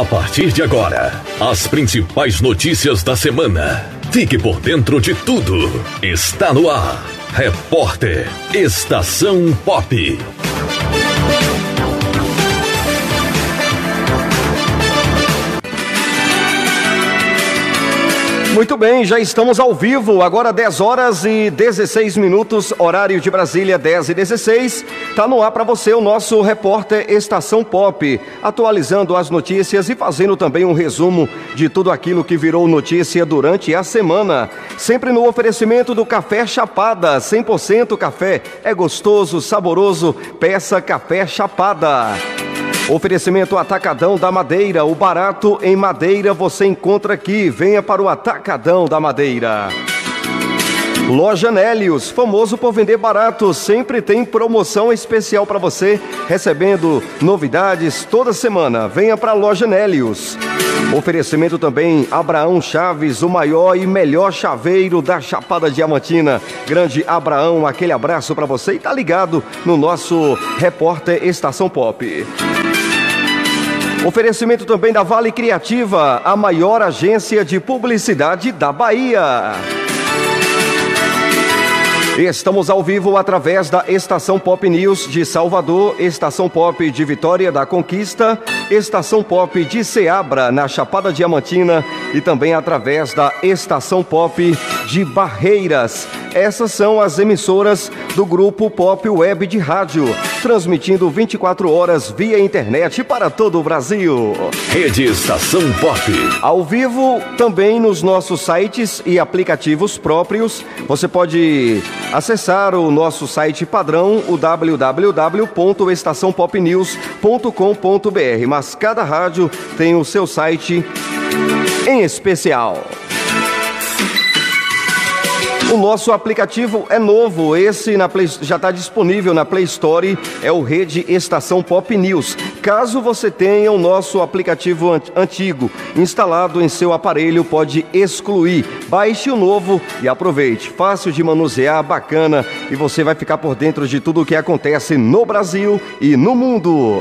A partir de agora, as principais notícias da semana. Fique por dentro de tudo. Está no ar. Repórter Estação Pop. Muito bem, já estamos ao vivo, agora 10 horas e 16 minutos, horário de Brasília, 10 e 16. Tá no ar para você o nosso repórter Estação Pop, atualizando as notícias e fazendo também um resumo de tudo aquilo que virou notícia durante a semana. Sempre no oferecimento do Café Chapada, 100% café, é gostoso, saboroso, peça Café Chapada. Oferecimento Atacadão da Madeira. O barato em madeira você encontra aqui. Venha para o Atacadão da Madeira. Loja Nélios, famoso por vender barato, sempre tem promoção especial para você, recebendo novidades toda semana. Venha para a Loja Nélios. Oferecimento também Abraão Chaves, o maior e melhor chaveiro da Chapada Diamantina. Grande Abraão, aquele abraço para você e tá ligado no nosso repórter Estação Pop. Oferecimento também da Vale Criativa, a maior agência de publicidade da Bahia. Estamos ao vivo através da Estação Pop News de Salvador, Estação Pop de Vitória da Conquista, Estação Pop de Ceabra, na Chapada Diamantina e também através da Estação Pop de Barreiras. Essas são as emissoras do grupo Pop Web de Rádio, transmitindo 24 horas via internet para todo o Brasil. Rede Estação Pop. Ao vivo, também nos nossos sites e aplicativos próprios. Você pode acessar o nosso site padrão, o www.estaçãopopnews.com.br. Mas cada rádio tem o seu site em especial. O nosso aplicativo é novo, esse Play, já está disponível na Play Store, é o Rede Estação Pop News. Caso você tenha o nosso aplicativo antigo instalado em seu aparelho, pode excluir. Baixe o novo e aproveite. Fácil de manusear, bacana e você vai ficar por dentro de tudo o que acontece no Brasil e no mundo.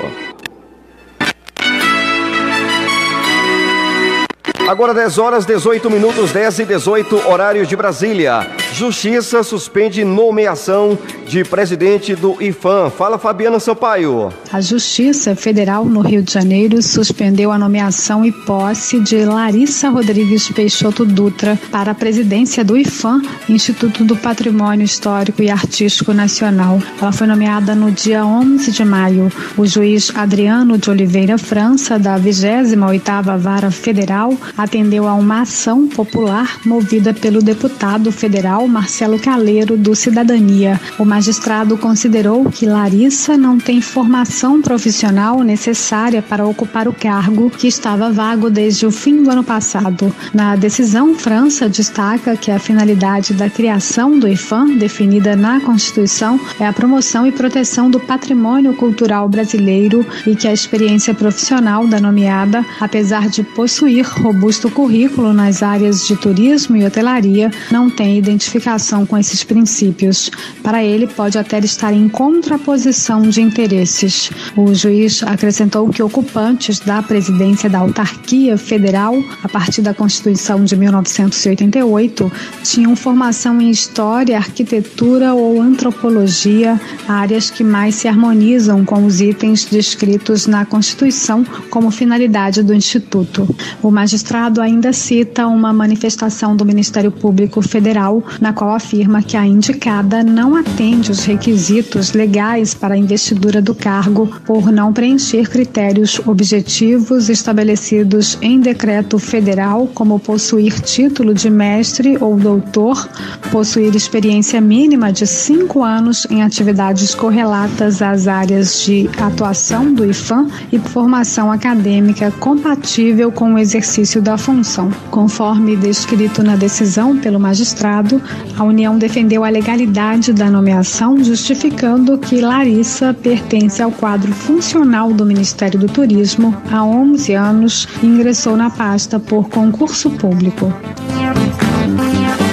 Agora 10 horas 18 minutos 10 e 18 horário de Brasília. Justiça suspende nomeação de presidente do IFAM. Fala Fabiana Sampaio. A Justiça Federal no Rio de Janeiro suspendeu a nomeação e posse de Larissa Rodrigues Peixoto Dutra para a presidência do IFAM, Instituto do Patrimônio Histórico e Artístico Nacional. Ela foi nomeada no dia 11 de maio. O juiz Adriano de Oliveira França, da 28ª Vara Federal, atendeu a uma ação popular movida pelo deputado federal Marcelo Caleiro, do Cidadania. O magistrado considerou que Larissa não tem formação profissional necessária para ocupar o cargo que estava vago desde o fim do ano passado. Na decisão, França destaca que a finalidade da criação do IFAM, definida na Constituição, é a promoção e proteção do patrimônio cultural brasileiro e que a experiência profissional da nomeada, apesar de possuir robusto currículo nas áreas de turismo e hotelaria, não tem identificação identificação com esses princípios. Para ele, pode até estar em contraposição de interesses. O juiz acrescentou que ocupantes da presidência da autarquia federal, a partir da Constituição de 1988, tinham formação em história, arquitetura ou antropologia, áreas que mais se harmonizam com os itens descritos na Constituição como finalidade do Instituto. O magistrado ainda cita uma manifestação do Ministério Público Federal na qual afirma que a indicada não atende os requisitos legais para a investidura do cargo por não preencher critérios objetivos estabelecidos em decreto federal, como possuir título de mestre ou doutor, possuir experiência mínima de cinco anos em atividades correlatas às áreas de atuação do IFAM e formação acadêmica compatível com o exercício da função. Conforme descrito na decisão pelo magistrado, a União defendeu a legalidade da nomeação, justificando que Larissa pertence ao quadro funcional do Ministério do Turismo há 11 anos e ingressou na pasta por concurso público.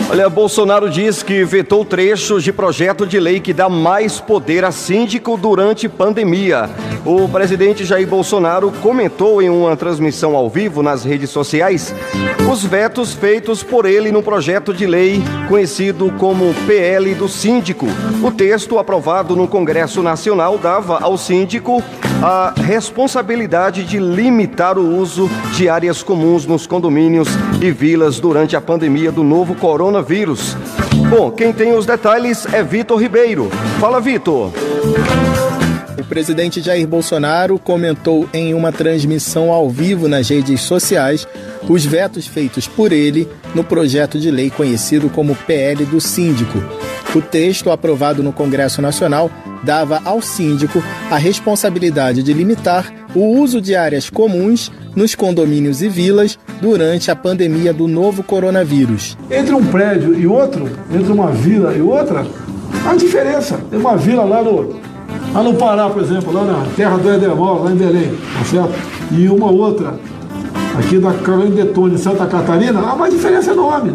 Olha, Bolsonaro diz que vetou trechos de projeto de lei que dá mais poder a síndico durante pandemia. O presidente Jair Bolsonaro comentou em uma transmissão ao vivo nas redes sociais os vetos feitos por ele no projeto de lei conhecido como PL do Síndico. O texto aprovado no Congresso Nacional dava ao síndico a responsabilidade de limitar o uso de áreas comuns nos condomínios e vilas durante a pandemia do novo coronavírus. Bom, quem tem os detalhes é Vitor Ribeiro. Fala, Vitor. O presidente Jair Bolsonaro comentou em uma transmissão ao vivo nas redes sociais os vetos feitos por ele no projeto de lei conhecido como PL do Síndico. O texto, aprovado no Congresso Nacional, dava ao síndico a responsabilidade de limitar o uso de áreas comuns nos condomínios e vilas durante a pandemia do novo coronavírus. Entre um prédio e outro, entre uma vila e outra, há diferença. Tem uma vila lá no, lá no Pará, por exemplo, lá na terra do Edemol, lá em Belém, tá certo? E uma outra, aqui da Carolina Detone, Santa Catarina, há uma diferença enorme.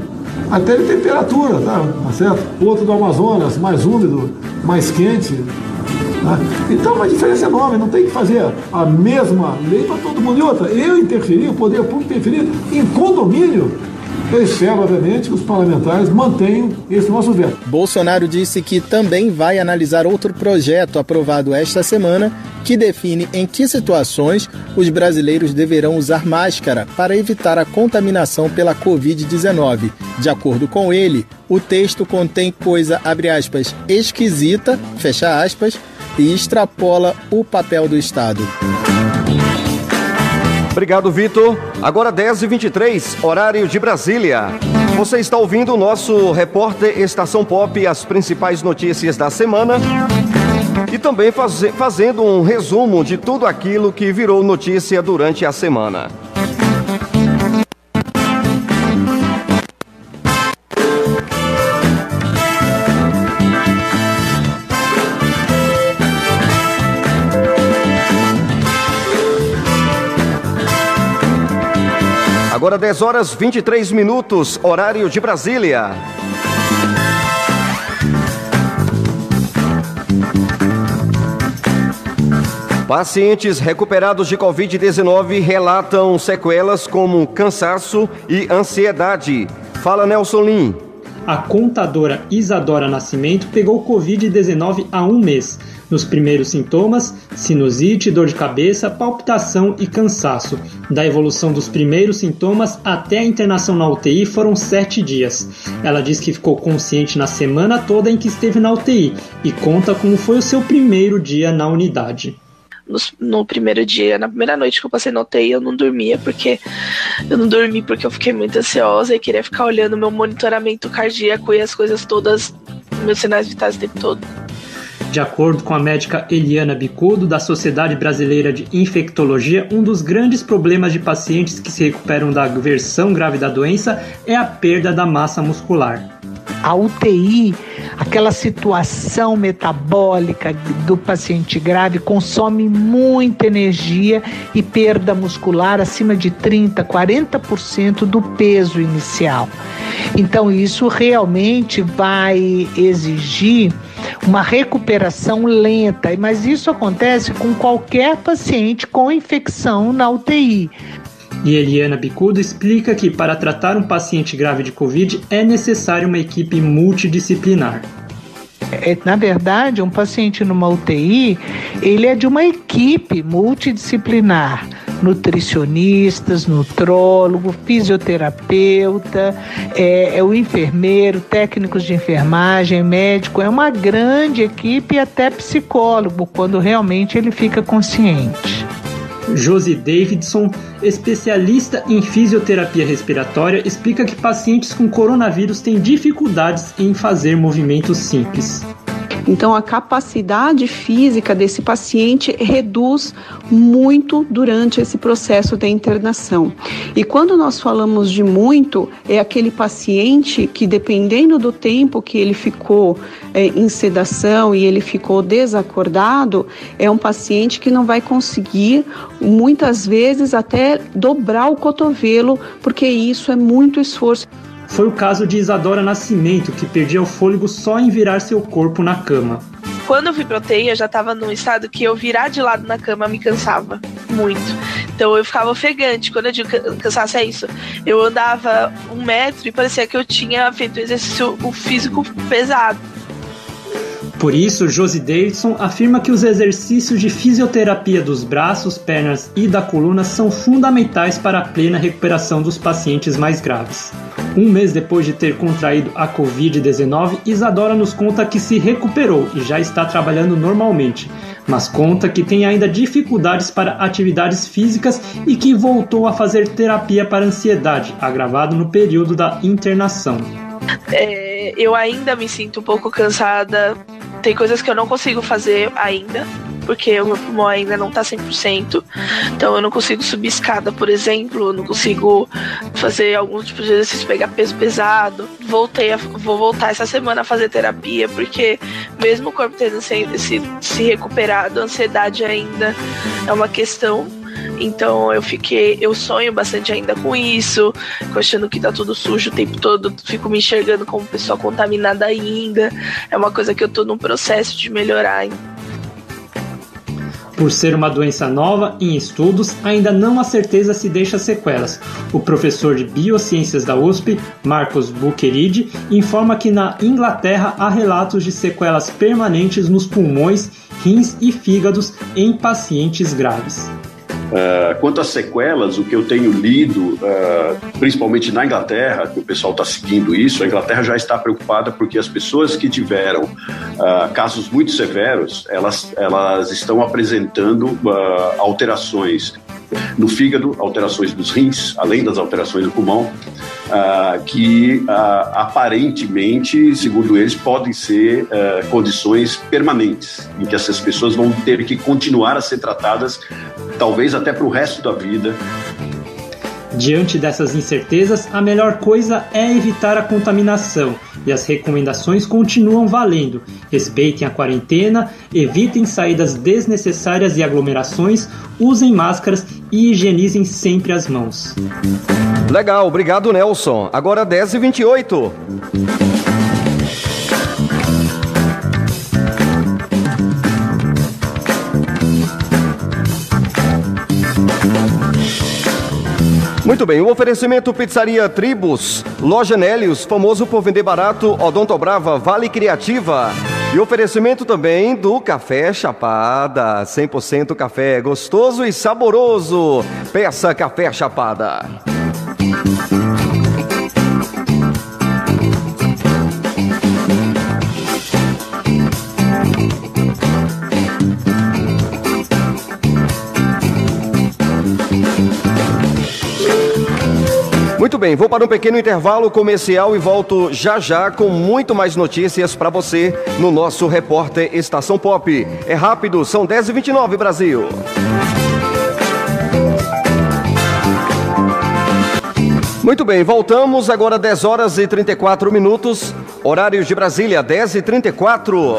Até de temperatura, tá, tá certo? Outro do Amazonas, mais úmido, mais quente, né? Então, uma diferença enorme, não tem que fazer a mesma lei para todo mundo. E outra, eu interferir, o poder público interferir em condomínio. Eu espero, obviamente, que os parlamentares mantenham esse nosso veto. Bolsonaro disse que também vai analisar outro projeto aprovado esta semana que define em que situações os brasileiros deverão usar máscara para evitar a contaminação pela Covid-19. De acordo com ele, o texto contém coisa, abre aspas, esquisita, fecha aspas, e extrapola o papel do Estado. Obrigado, Vitor. Agora 10h23, horário de Brasília. Você está ouvindo o nosso repórter Estação Pop, as principais notícias da semana. E também faz, fazendo um resumo de tudo aquilo que virou notícia durante a semana. Agora 10 horas 23 minutos, horário de Brasília. Pacientes recuperados de Covid-19 relatam sequelas como cansaço e ansiedade. Fala Nelson Lim. A contadora Isadora Nascimento pegou Covid-19 há um mês. Nos primeiros sintomas, sinusite, dor de cabeça, palpitação e cansaço. Da evolução dos primeiros sintomas até a internação na UTI foram sete dias. Ela diz que ficou consciente na semana toda em que esteve na UTI e conta como foi o seu primeiro dia na unidade. No, no, primeiro dia, na primeira noite que eu passei na UTI, eu não dormia porque eu não dormi porque eu fiquei muito ansiosa e queria ficar olhando meu monitoramento cardíaco e as coisas todas, meus sinais vitais o tempo todo. De acordo com a médica Eliana Bicudo, da Sociedade Brasileira de Infectologia, um dos grandes problemas de pacientes que se recuperam da versão grave da doença é a perda da massa muscular. A UTI, aquela situação metabólica do paciente grave, consome muita energia e perda muscular acima de 30%, 40% do peso inicial. Então, isso realmente vai exigir uma recuperação lenta, mas isso acontece com qualquer paciente com infecção na UTI. E Eliana Bicudo explica que para tratar um paciente grave de Covid é necessário uma equipe multidisciplinar. É, na verdade, um paciente numa UTI, ele é de uma equipe multidisciplinar nutricionistas, nutrólogo, fisioterapeuta, é, é, o enfermeiro, técnicos de enfermagem, médico, é uma grande equipe e até psicólogo, quando realmente ele fica consciente. Josie Davidson, especialista em fisioterapia respiratória, explica que pacientes com coronavírus têm dificuldades em fazer movimentos simples. Então, a capacidade física desse paciente reduz muito durante esse processo de internação. E quando nós falamos de muito, é aquele paciente que, dependendo do tempo que ele ficou é, em sedação e ele ficou desacordado, é um paciente que não vai conseguir, muitas vezes, até dobrar o cotovelo, porque isso é muito esforço. Foi o caso de Isadora Nascimento, que perdia o fôlego só em virar seu corpo na cama. Quando eu UTI, eu já tava num estado que eu virar de lado na cama me cansava muito. Então eu ficava ofegante. Quando eu digo cansaço é isso. Eu andava um metro e parecia que eu tinha feito exercício físico pesado. Por isso, Josie Davidson afirma que os exercícios de fisioterapia dos braços, pernas e da coluna são fundamentais para a plena recuperação dos pacientes mais graves. Um mês depois de ter contraído a Covid-19, Isadora nos conta que se recuperou e já está trabalhando normalmente, mas conta que tem ainda dificuldades para atividades físicas e que voltou a fazer terapia para ansiedade, agravado no período da internação. É, eu ainda me sinto um pouco cansada tem coisas que eu não consigo fazer ainda, porque o meu pulmão ainda não tá 100%. Então eu não consigo subir escada, por exemplo, eu não consigo fazer algum tipo de exercício, pegar peso pesado. Voltei a, vou voltar essa semana a fazer terapia, porque mesmo o corpo tendo se, se, se recuperado, a ansiedade ainda é uma questão então eu fiquei, eu sonho bastante ainda com isso, achando que tá tudo sujo o tempo todo, fico me enxergando como pessoa contaminada ainda. É uma coisa que eu tô num processo de melhorar. Por ser uma doença nova em estudos, ainda não há certeza se deixa sequelas. O professor de Biociências da USP, Marcos Bucheridi, informa que na Inglaterra há relatos de sequelas permanentes nos pulmões, rins e fígados em pacientes graves. Uh, quanto às sequelas, o que eu tenho lido, uh, principalmente na Inglaterra, que o pessoal está seguindo isso, a Inglaterra já está preocupada porque as pessoas que tiveram uh, casos muito severos, elas, elas estão apresentando alterações no fígado, alterações dos rins, além das alterações do pulmão, uh, que uh, aparentemente, segundo eles, podem ser uh, condições permanentes, em que essas pessoas vão ter que continuar a ser tratadas, talvez até para o resto da vida, Diante dessas incertezas, a melhor coisa é evitar a contaminação e as recomendações continuam valendo. Respeitem a quarentena, evitem saídas desnecessárias e aglomerações, usem máscaras e higienizem sempre as mãos. Legal, obrigado Nelson. Agora 10h28. Muito bem, o oferecimento Pizzaria Tribos, Loja Nélios, famoso por vender barato, Odontobrava, Vale Criativa. E oferecimento também do Café Chapada, 100% café gostoso e saboroso. Peça Café Chapada. Bem, vou para um pequeno intervalo comercial e volto já já com muito mais notícias para você no nosso repórter Estação Pop. É rápido, são 10h29 Brasil. Muito bem, voltamos agora 10 horas e 34 minutos, horário de Brasília, 10 e 34.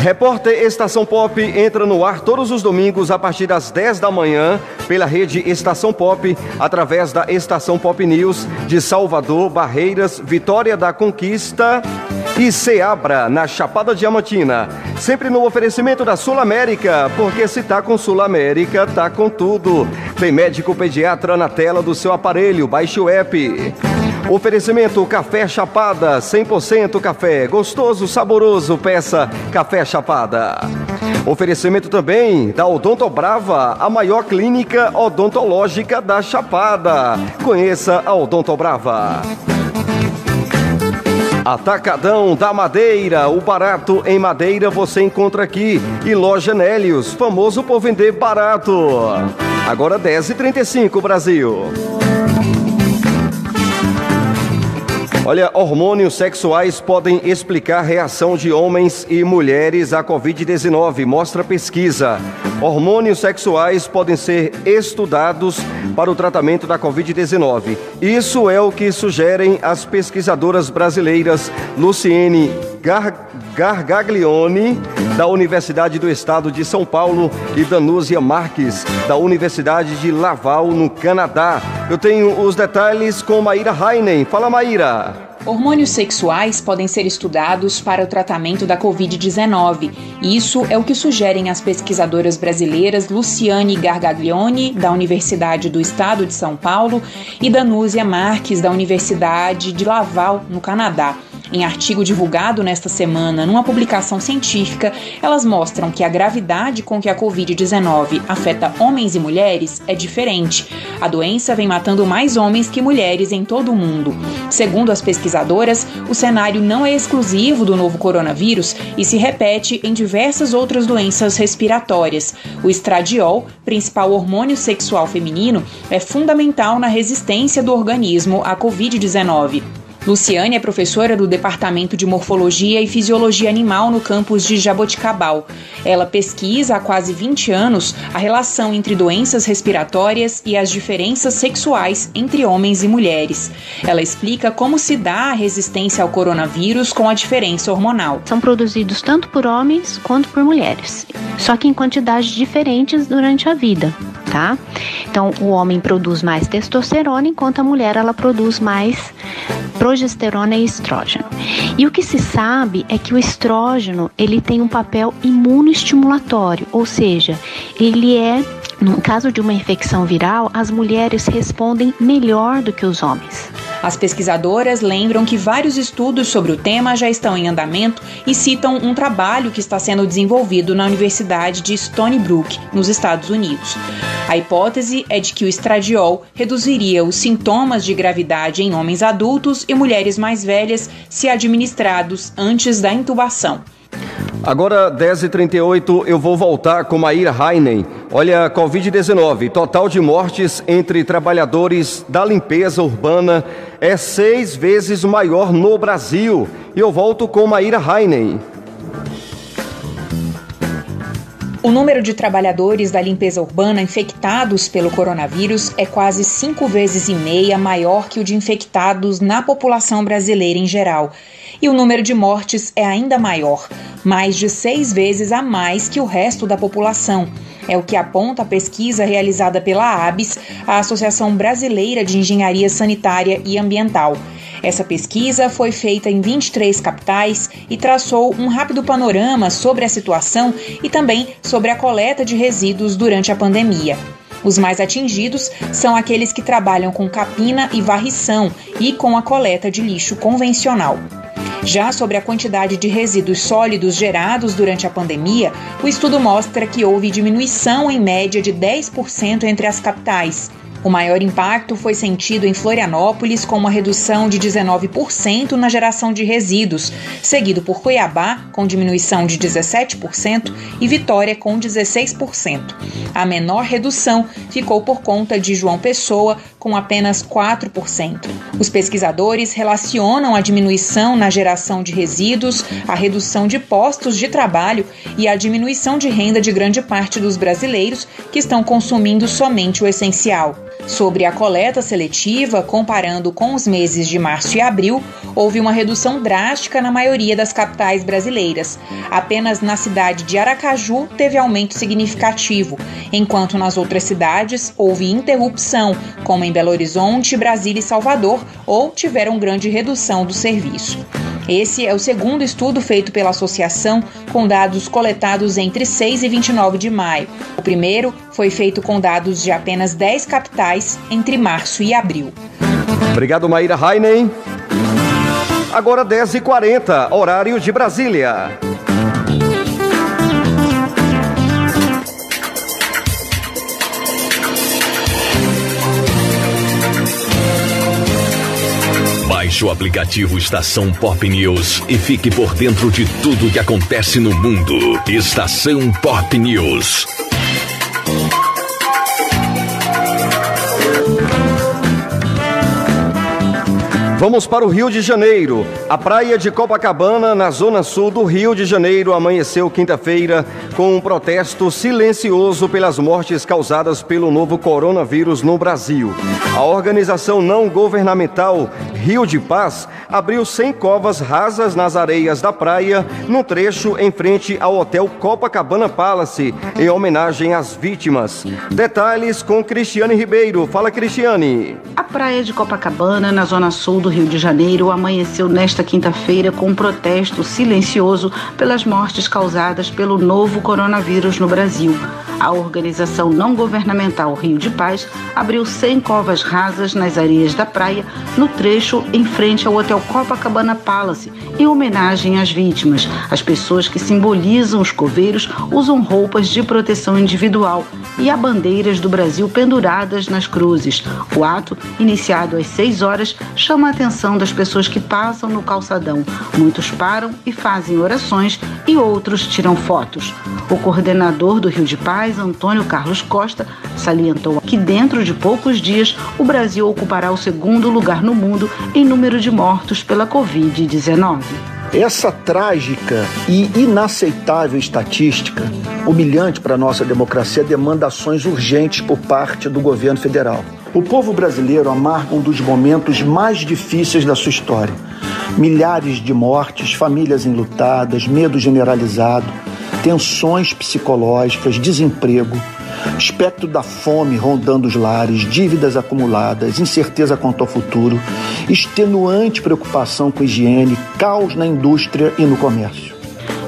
Repórter Estação Pop entra no ar todos os domingos a partir das 10 da manhã pela rede Estação Pop, através da Estação Pop News de Salvador, Barreiras, Vitória da Conquista e Seabra, na Chapada Diamantina. Sempre no oferecimento da Sul América, porque se tá com Sul América, tá com tudo. Tem médico pediatra na tela do seu aparelho, baixe o app. Oferecimento Café Chapada, 100% café, gostoso, saboroso, peça Café Chapada. Oferecimento também da Odonto Brava, a maior clínica odontológica da Chapada. Conheça a Odonto Brava. Atacadão da Madeira, o barato em madeira você encontra aqui. E Loja Nélios, famoso por vender barato. Agora 10h35, Brasil. Olha, hormônios sexuais podem explicar reação de homens e mulheres à Covid-19, mostra pesquisa. Hormônios sexuais podem ser estudados para o tratamento da Covid-19. Isso é o que sugerem as pesquisadoras brasileiras Luciene Gar Gargaglione, da Universidade do Estado de São Paulo, e Danúzia Marques, da Universidade de Laval, no Canadá. Eu tenho os detalhes com Maíra Heinen. Fala, Maíra. Hormônios sexuais podem ser estudados para o tratamento da Covid-19. Isso é o que sugerem as pesquisadoras brasileiras Luciane Gargaglione, da Universidade do Estado de São Paulo, e Danúzia Marques, da Universidade de Laval, no Canadá. Em artigo divulgado nesta semana numa publicação científica, elas mostram que a gravidade com que a Covid-19 afeta homens e mulheres é diferente. A doença vem matando mais homens que mulheres em todo o mundo. Segundo as pesquisadoras, o cenário não é exclusivo do novo coronavírus e se repete em diversas outras doenças respiratórias. O estradiol, principal hormônio sexual feminino, é fundamental na resistência do organismo à Covid-19. Luciane é professora do Departamento de Morfologia e Fisiologia Animal no campus de Jaboticabal. Ela pesquisa há quase 20 anos a relação entre doenças respiratórias e as diferenças sexuais entre homens e mulheres. Ela explica como se dá a resistência ao coronavírus com a diferença hormonal. São produzidos tanto por homens quanto por mulheres, só que em quantidades diferentes durante a vida, tá? Então, o homem produz mais testosterona, enquanto a mulher ela produz mais progesterona e estrógeno. E o que se sabe é que o estrógeno ele tem um papel imunoestimulatório, ou seja, ele é no caso de uma infecção viral, as mulheres respondem melhor do que os homens. As pesquisadoras lembram que vários estudos sobre o tema já estão em andamento e citam um trabalho que está sendo desenvolvido na Universidade de Stony Brook, nos Estados Unidos. A hipótese é de que o estradiol reduziria os sintomas de gravidade em homens adultos e mulheres mais velhas se administrados antes da intubação. Agora, 10h38, eu vou voltar com Maíra Heinen. Olha, Covid-19, total de mortes entre trabalhadores da limpeza urbana é seis vezes maior no Brasil. E eu volto com Maíra Heinen. O número de trabalhadores da limpeza urbana infectados pelo coronavírus é quase cinco vezes e meia maior que o de infectados na população brasileira em geral. E o número de mortes é ainda maior, mais de seis vezes a mais que o resto da população. É o que aponta a pesquisa realizada pela ABS, a Associação Brasileira de Engenharia Sanitária e Ambiental. Essa pesquisa foi feita em 23 capitais e traçou um rápido panorama sobre a situação e também sobre a coleta de resíduos durante a pandemia. Os mais atingidos são aqueles que trabalham com capina e varrição e com a coleta de lixo convencional. Já sobre a quantidade de resíduos sólidos gerados durante a pandemia, o estudo mostra que houve diminuição em média de 10% entre as capitais. O maior impacto foi sentido em Florianópolis, com uma redução de 19% na geração de resíduos, seguido por Cuiabá, com diminuição de 17%, e Vitória, com 16%. A menor redução ficou por conta de João Pessoa, com apenas 4%. Os pesquisadores relacionam a diminuição na geração de resíduos, a redução de postos de trabalho e a diminuição de renda de grande parte dos brasileiros que estão consumindo somente o essencial. Sobre a coleta seletiva, comparando com os meses de março e abril, houve uma redução drástica na maioria das capitais brasileiras. Apenas na cidade de Aracaju teve aumento significativo, enquanto nas outras cidades houve interrupção, como em Belo Horizonte, Brasília e Salvador, ou tiveram grande redução do serviço. Esse é o segundo estudo feito pela associação com dados coletados entre 6 e 29 de maio. O primeiro foi feito com dados de apenas 10 capitais entre março e abril. Obrigado, Maíra Heinen. Agora 10h40, horário de Brasília. Baixe o aplicativo Estação Pop News e fique por dentro de tudo que acontece no mundo. Estação Pop News. Vamos para o Rio de Janeiro. A praia de Copacabana, na zona sul do Rio de Janeiro, amanheceu quinta-feira com um protesto silencioso pelas mortes causadas pelo novo coronavírus no Brasil. A organização não governamental Rio de Paz abriu 100 covas rasas nas areias da praia, no trecho em frente ao Hotel Copacabana Palace, em homenagem às vítimas. Detalhes com Cristiane Ribeiro. Fala, Cristiane. A praia de Copacabana, na zona sul do Rio de Janeiro amanheceu nesta quinta-feira com um protesto silencioso pelas mortes causadas pelo novo coronavírus no Brasil. A organização não governamental Rio de Paz abriu 100 covas rasas nas areias da praia, no trecho em frente ao Hotel Copacabana Palace, em homenagem às vítimas. As pessoas que simbolizam os coveiros usam roupas de proteção individual e há bandeiras do Brasil penduradas nas cruzes. O ato, iniciado às 6 horas, chama a atenção das pessoas que passam no calçadão. Muitos param e fazem orações e outros tiram fotos. O coordenador do Rio de Paz, Antônio Carlos Costa, salientou que dentro de poucos dias o Brasil ocupará o segundo lugar no mundo em número de mortos pela Covid-19. Essa trágica e inaceitável estatística, humilhante para a nossa democracia, demanda ações urgentes por parte do governo federal. O povo brasileiro amarga um dos momentos mais difíceis da sua história. Milhares de mortes, famílias enlutadas, medo generalizado, tensões psicológicas, desemprego, espectro da fome rondando os lares, dívidas acumuladas, incerteza quanto ao futuro, extenuante preocupação com higiene, caos na indústria e no comércio.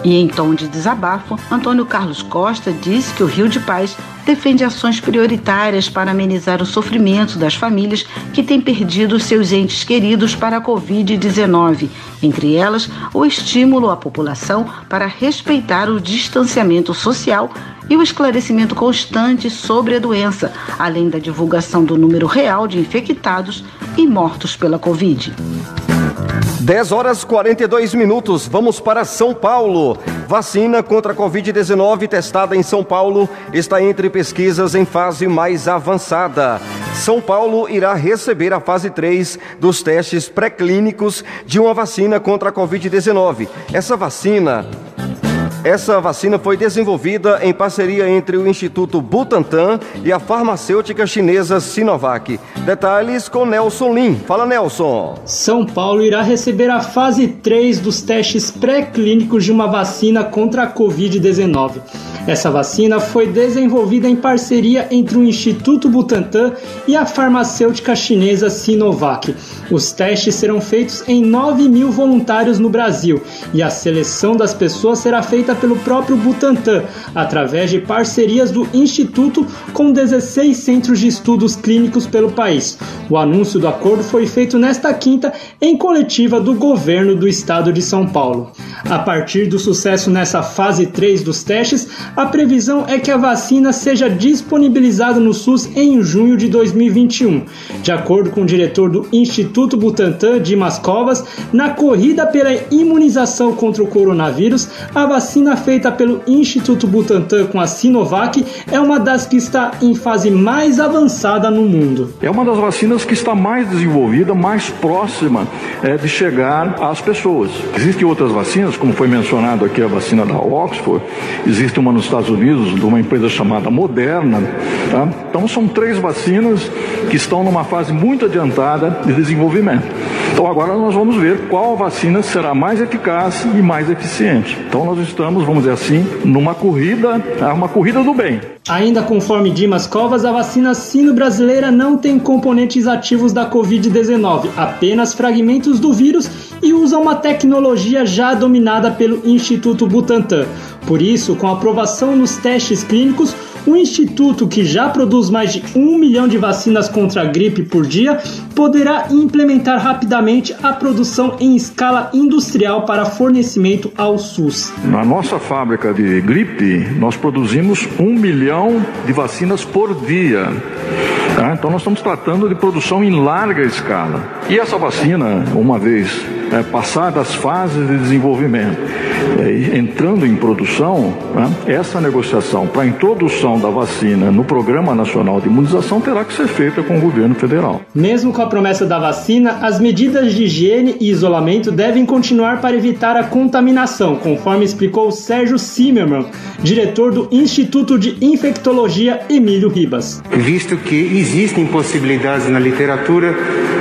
E em tom de desabafo, Antônio Carlos Costa disse que o Rio de Paz defende ações prioritárias para amenizar o sofrimento das famílias que têm perdido seus entes queridos para a Covid-19, entre elas o estímulo à população para respeitar o distanciamento social e o esclarecimento constante sobre a doença, além da divulgação do número real de infectados e mortos pela Covid. 10 horas 42 minutos. Vamos para São Paulo. Vacina contra a Covid-19 testada em São Paulo está entre pesquisas em fase mais avançada. São Paulo irá receber a fase 3 dos testes pré-clínicos de uma vacina contra a Covid-19. Essa vacina essa vacina foi desenvolvida em parceria entre o Instituto Butantan e a farmacêutica chinesa Sinovac. Detalhes com Nelson Lim. Fala, Nelson. São Paulo irá receber a fase 3 dos testes pré-clínicos de uma vacina contra a Covid-19. Essa vacina foi desenvolvida em parceria entre o Instituto Butantan e a farmacêutica chinesa Sinovac. Os testes serão feitos em 9 mil voluntários no Brasil e a seleção das pessoas será feita pelo próprio Butantan, através de parcerias do Instituto com 16 centros de estudos clínicos pelo país. O anúncio do acordo foi feito nesta quinta em coletiva do governo do estado de São Paulo. A partir do sucesso nessa fase 3 dos testes, a previsão é que a vacina seja disponibilizada no SUS em junho de 2021. De acordo com o diretor do Instituto Butantan, Dimas Covas, na corrida pela imunização contra o coronavírus, a vacina feita pelo Instituto Butantan com a Sinovac é uma das que está em fase mais avançada no mundo. É uma das vacinas que está mais desenvolvida, mais próxima é, de chegar às pessoas. Existem outras vacinas, como foi mencionado aqui a vacina da Oxford, existe uma nos Estados Unidos de uma empresa chamada Moderna. Tá? Então são três vacinas que estão numa fase muito adiantada de desenvolvimento. Então agora nós vamos ver qual vacina será mais eficaz e mais eficiente. Então nós estamos, vamos dizer assim, numa corrida, tá? uma corrida do bem. Ainda conforme Dimas Covas, a vacina sino-brasileira não tem componentes ativos da Covid-19, apenas fragmentos do vírus e usa uma tecnologia já dominada pelo Instituto Butantan. Por isso, com aprovação nos testes clínicos, o instituto, que já produz mais de um milhão de vacinas contra a gripe por dia, poderá implementar rapidamente a produção em escala industrial para fornecimento ao SUS. Na nossa fábrica de gripe, nós produzimos um milhão de vacinas por dia. Tá? Então, nós estamos tratando de produção em larga escala. E essa vacina, uma vez é, passadas as fases de desenvolvimento, é, entrando em produção, né, essa negociação para a introdução da vacina no Programa Nacional de Imunização terá que ser feita com o governo federal. Mesmo com a promessa da vacina, as medidas de higiene e isolamento devem continuar para evitar a contaminação, conforme explicou Sérgio Zimmermann, diretor do Instituto de Infectologia Emílio Ribas. Visto que existem possibilidades na literatura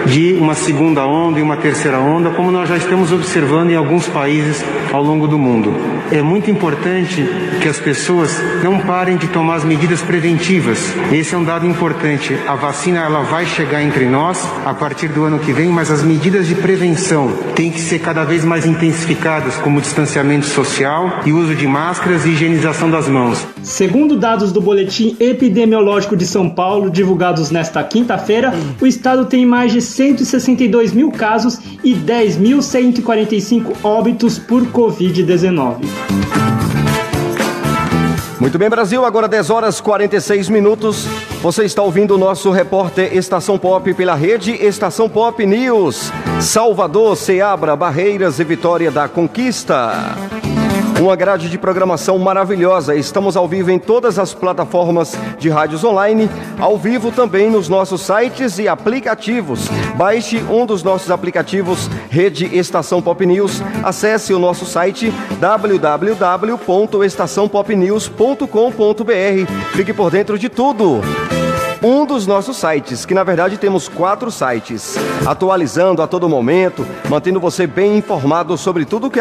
de uma segunda onda e uma terceira onda, como nós já estamos observando em alguns países ao longo do mundo. É muito importante que as pessoas não parem de tomar as medidas preventivas. Esse é um dado importante. A vacina ela vai chegar entre nós a partir do ano que vem, mas as medidas de prevenção têm que ser cada vez mais intensificadas, como distanciamento social e uso de máscaras e higienização das mãos. Segundo dados do Boletim Epidemiológico de São Paulo, divulgados nesta quinta-feira, o estado tem mais de 162 mil casos e 10.145 óbitos por Covid-19. Muito bem, Brasil, agora 10 horas 46 minutos. Você está ouvindo o nosso repórter Estação Pop pela rede Estação Pop News. Salvador, Ceabra, Barreiras e Vitória da Conquista. Uma grade de programação maravilhosa. Estamos ao vivo em todas as plataformas de rádios online, ao vivo também nos nossos sites e aplicativos. Baixe um dos nossos aplicativos, Rede Estação Pop News. Acesse o nosso site www.estaçãopopnews.com.br. Fique por dentro de tudo um dos nossos sites, que na verdade temos quatro sites, atualizando a todo momento, mantendo você bem informado sobre tudo que,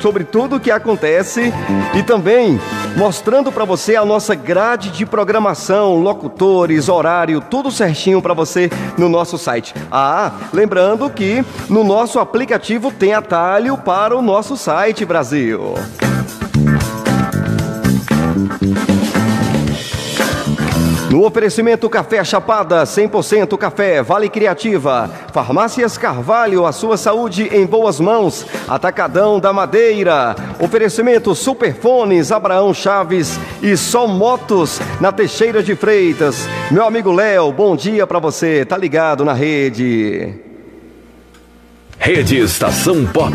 sobre tudo que acontece e também mostrando para você a nossa grade de programação, locutores, horário, tudo certinho para você no nosso site. Ah, lembrando que no nosso aplicativo tem atalho para o nosso site, Brasil. No oferecimento Café Chapada, 100% café, Vale Criativa, Farmácias Carvalho, a sua saúde em boas mãos, Atacadão da Madeira, oferecimento Superfones, Abraão Chaves e Som Motos na Teixeira de Freitas. Meu amigo Léo, bom dia para você, tá ligado na rede. Rede Estação Pop.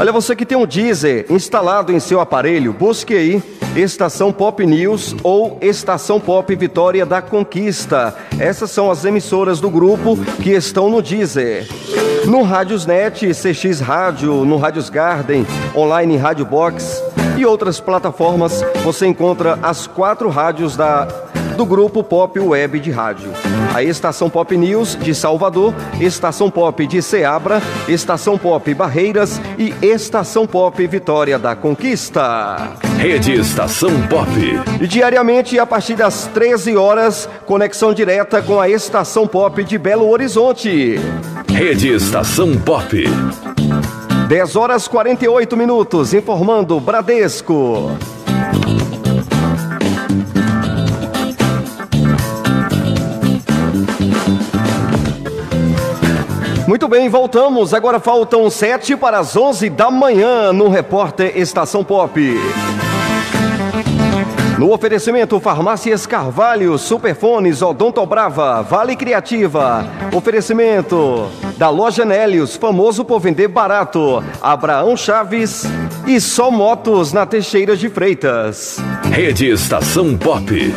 Olha, você que tem um Deezer instalado em seu aparelho, busque aí Estação Pop News ou Estação Pop Vitória da Conquista. Essas são as emissoras do grupo que estão no Deezer. No Rádiosnet, CX Rádio, no Rádios Garden, online Rádio Box e outras plataformas, você encontra as quatro rádios da do grupo Pop Web de Rádio. A Estação Pop News de Salvador, Estação Pop de Ceabra, Estação Pop Barreiras e Estação Pop Vitória da Conquista. Rede Estação Pop. E diariamente, a partir das 13 horas, conexão direta com a Estação Pop de Belo Horizonte. Rede Estação Pop. 10 horas 48 minutos, informando Bradesco. Muito bem, voltamos. Agora faltam sete para as onze da manhã no Repórter Estação Pop. No oferecimento Farmácias Carvalho, Superfones, Odonto Brava, Vale Criativa. Oferecimento da Loja Nélios, famoso por vender barato. Abraão Chaves e Só Motos na Teixeira de Freitas. Rede Estação Pop.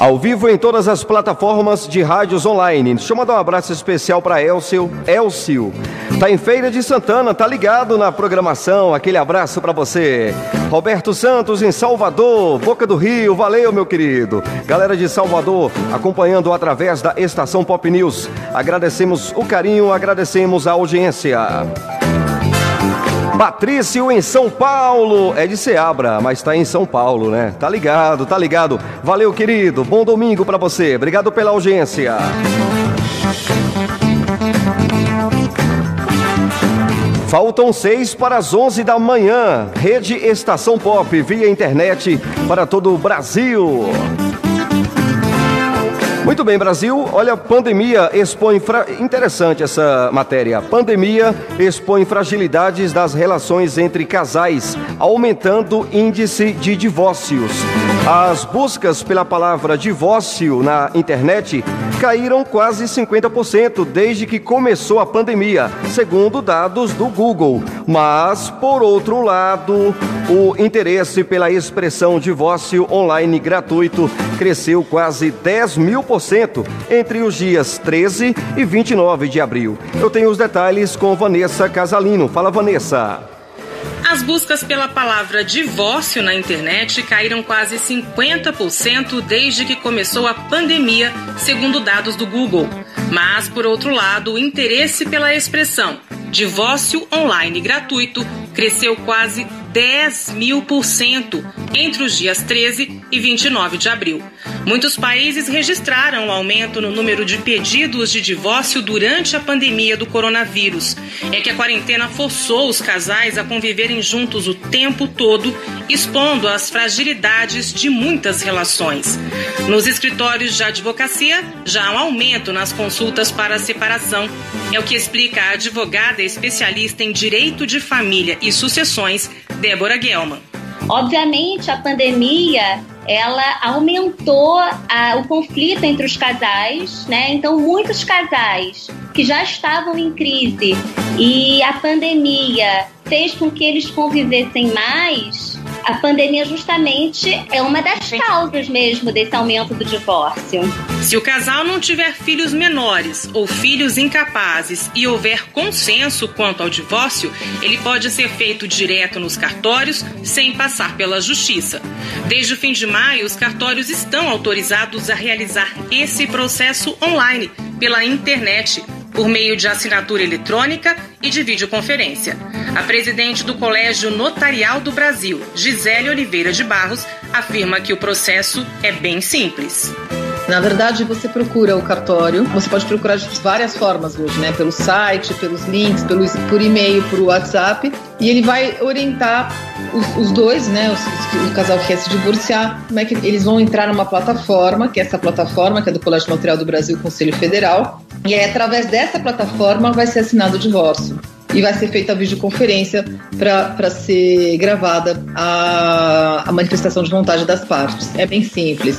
Ao vivo em todas as plataformas de rádios online. Deixa eu mandar um abraço especial para Elcio. Elcio. Tá em Feira de Santana, tá ligado na programação. Aquele abraço para você. Roberto Santos em Salvador, Boca do Rio. Valeu, meu querido. Galera de Salvador, acompanhando através da estação Pop News. Agradecemos o carinho, agradecemos a audiência. Patrício em São Paulo. É de Seabra, mas está em São Paulo, né? Tá ligado, tá ligado. Valeu, querido. Bom domingo para você. Obrigado pela audiência. Faltam seis para as onze da manhã. Rede Estação Pop via internet para todo o Brasil. Muito bem, Brasil. Olha, pandemia expõe. Fra... Interessante essa matéria. Pandemia expõe fragilidades das relações entre casais, aumentando índice de divórcios. As buscas pela palavra divórcio na internet caíram quase 50% desde que começou a pandemia, segundo dados do Google. Mas, por outro lado, o interesse pela expressão divórcio online gratuito cresceu quase 10 mil por cento entre os dias 13 e 29 de abril. Eu tenho os detalhes com Vanessa Casalino. Fala, Vanessa. As buscas pela palavra divórcio na internet caíram quase 50% desde que começou a pandemia, segundo dados do Google. Mas, por outro lado, o interesse pela expressão divórcio online gratuito cresceu quase 10 mil por cento entre os dias 13 e 29 de abril. Muitos países registraram um aumento no número de pedidos de divórcio durante a pandemia do coronavírus. É que a quarentena forçou os casais a conviverem juntos o tempo todo, expondo as fragilidades de muitas relações. Nos escritórios de advocacia, já há um aumento nas consultas para a separação. É o que explica a advogada especialista em direito de família e sucessões, Débora Gelman. Obviamente, a pandemia ela aumentou a, o conflito entre os casais, né? Então, muitos casais que já estavam em crise e a pandemia fez com que eles convivessem mais, a pandemia justamente é uma das causas mesmo desse aumento do divórcio. Se o casal não tiver filhos menores ou filhos incapazes e houver consenso quanto ao divórcio, ele pode ser feito direto nos cartórios sem passar pela justiça. Desde o fim de maio, os cartórios estão autorizados a realizar esse processo online pela internet por meio de assinatura eletrônica e de videoconferência. A presidente do Colégio Notarial do Brasil, Gisele Oliveira de Barros, afirma que o processo é bem simples. Na verdade, você procura o cartório, você pode procurar de várias formas hoje, né? Pelo site, pelos links, pelo, por e-mail, por WhatsApp, e ele vai orientar os, os dois, né? Os, o casal que quer se divorciar, como é que eles vão entrar numa plataforma, que é essa plataforma, que é do Colégio Notarial do Brasil, Conselho Federal, e aí, através dessa plataforma, vai ser assinado o divórcio e vai ser feita a videoconferência para ser gravada a, a, manifestação de vontade das partes. É bem simples.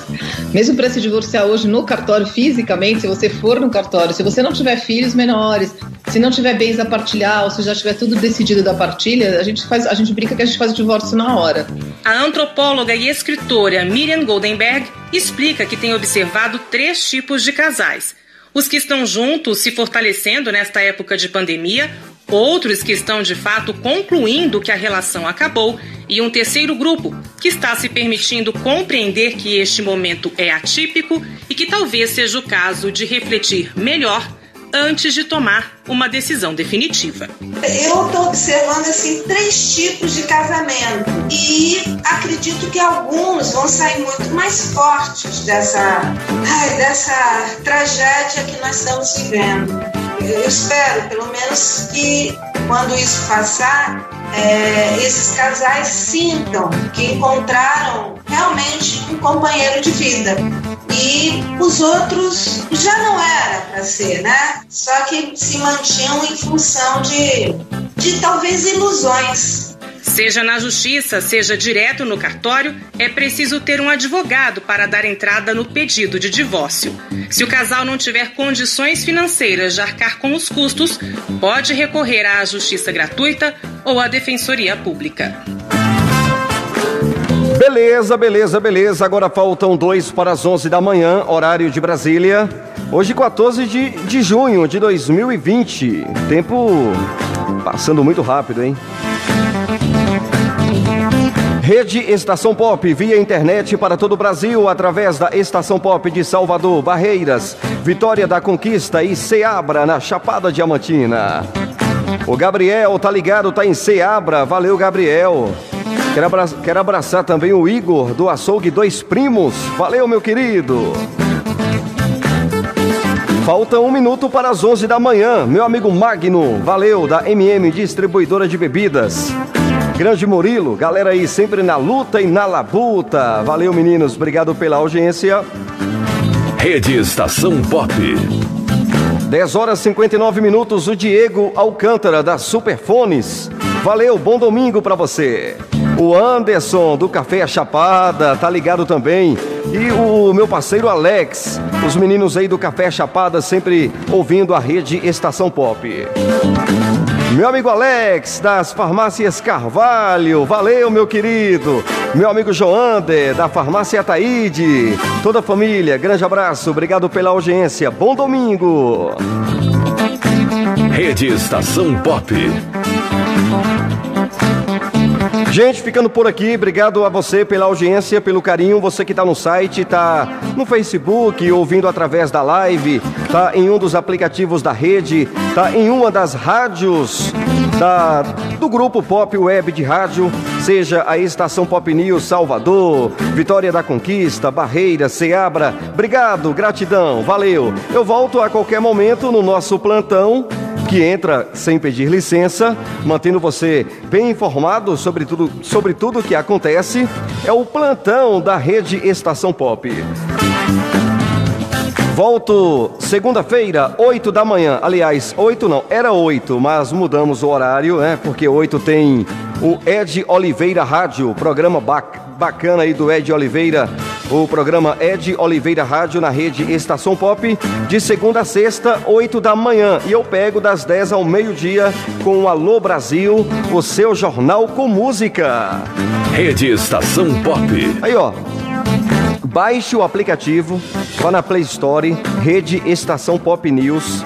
Mesmo para se divorciar hoje no cartório, fisicamente, se você for no cartório, se você não tiver filhos menores, se não tiver bens a partilhar, ou se já tiver tudo decidido da partilha, a gente faz, a gente brinca que a gente faz o divórcio na hora. A antropóloga e escritora Miriam Goldenberg explica que tem observado três tipos de casais. Os que estão juntos se fortalecendo nesta época de pandemia, outros que estão de fato concluindo que a relação acabou e um terceiro grupo que está se permitindo compreender que este momento é atípico e que talvez seja o caso de refletir melhor antes de tomar uma decisão definitiva. Eu estou observando assim três tipos de casamento e acredito que alguns vão sair muito mais fortes dessa, ai, dessa tragédia que nós estamos vivendo. Eu espero, pelo menos, que quando isso passar, é, esses casais sintam que encontraram realmente um companheiro de vida. E os outros já não era para ser, né? Só que se mantinham em função de, de talvez ilusões. Seja na justiça, seja direto no cartório, é preciso ter um advogado para dar entrada no pedido de divórcio. Se o casal não tiver condições financeiras de arcar com os custos, pode recorrer à justiça gratuita ou à defensoria pública. Beleza, beleza, beleza. Agora faltam dois para as 11 da manhã, horário de Brasília. Hoje, 14 de, de junho de 2020. Tempo passando muito rápido, hein? Rede Estação Pop, via internet para todo o Brasil, através da Estação Pop de Salvador, Barreiras, Vitória da Conquista e Ceabra, na Chapada Diamantina. O Gabriel tá ligado, tá em Ceabra, valeu Gabriel. Quero, quero abraçar também o Igor, do Açougue Dois Primos, valeu meu querido. Falta um minuto para as 11 da manhã. Meu amigo Magno, valeu, da MM Distribuidora de Bebidas. Grande Murilo, galera aí sempre na luta e na labuta. Valeu, meninos, obrigado pela audiência. Rede Estação Pop. 10 horas e 59 minutos, o Diego Alcântara da Superfones. Valeu, bom domingo para você. O Anderson do Café Chapada, tá ligado também. E o meu parceiro Alex, os meninos aí do Café Chapada sempre ouvindo a rede Estação Pop. Meu amigo Alex, das farmácias Carvalho, valeu, meu querido. Meu amigo Joander, da farmácia Ataíde. Toda a família, grande abraço, obrigado pela audiência. Bom domingo. Rede Estação Pop. Gente, ficando por aqui, obrigado a você pela audiência, pelo carinho, você que está no site, está no Facebook, ouvindo através da live, está em um dos aplicativos da rede, está em uma das rádios da, do grupo Pop Web de rádio, seja a estação Pop News Salvador, Vitória da Conquista, Barreira, Seabra. Obrigado, gratidão, valeu. Eu volto a qualquer momento no nosso plantão que entra sem pedir licença, mantendo você bem informado sobre tudo, sobre tudo que acontece, é o plantão da rede Estação Pop. Volto segunda-feira, 8 da manhã. Aliás, 8 não, era 8, mas mudamos o horário, né? Porque 8 tem o Ed Oliveira Rádio, programa bacana aí do Ed Oliveira o programa Ed Oliveira Rádio na rede Estação Pop, de segunda a sexta, 8 da manhã. E eu pego das 10 ao meio-dia com o Alô Brasil, o seu jornal com música. Rede Estação Pop. Aí, ó. Baixe o aplicativo, vá na Play Store, Rede Estação Pop News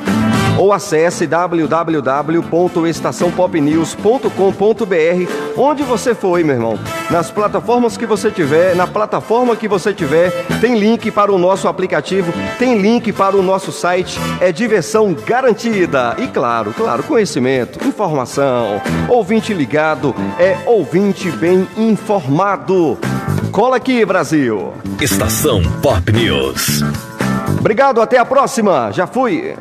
ou acesse www.estaçãopopnews.com.br onde você for, meu irmão. Nas plataformas que você tiver, na plataforma que você tiver, tem link para o nosso aplicativo, tem link para o nosso site, é diversão garantida. E claro, claro, conhecimento, informação. Ouvinte ligado é ouvinte bem informado. Cola aqui, Brasil. Estação Pop News. Obrigado, até a próxima. Já fui.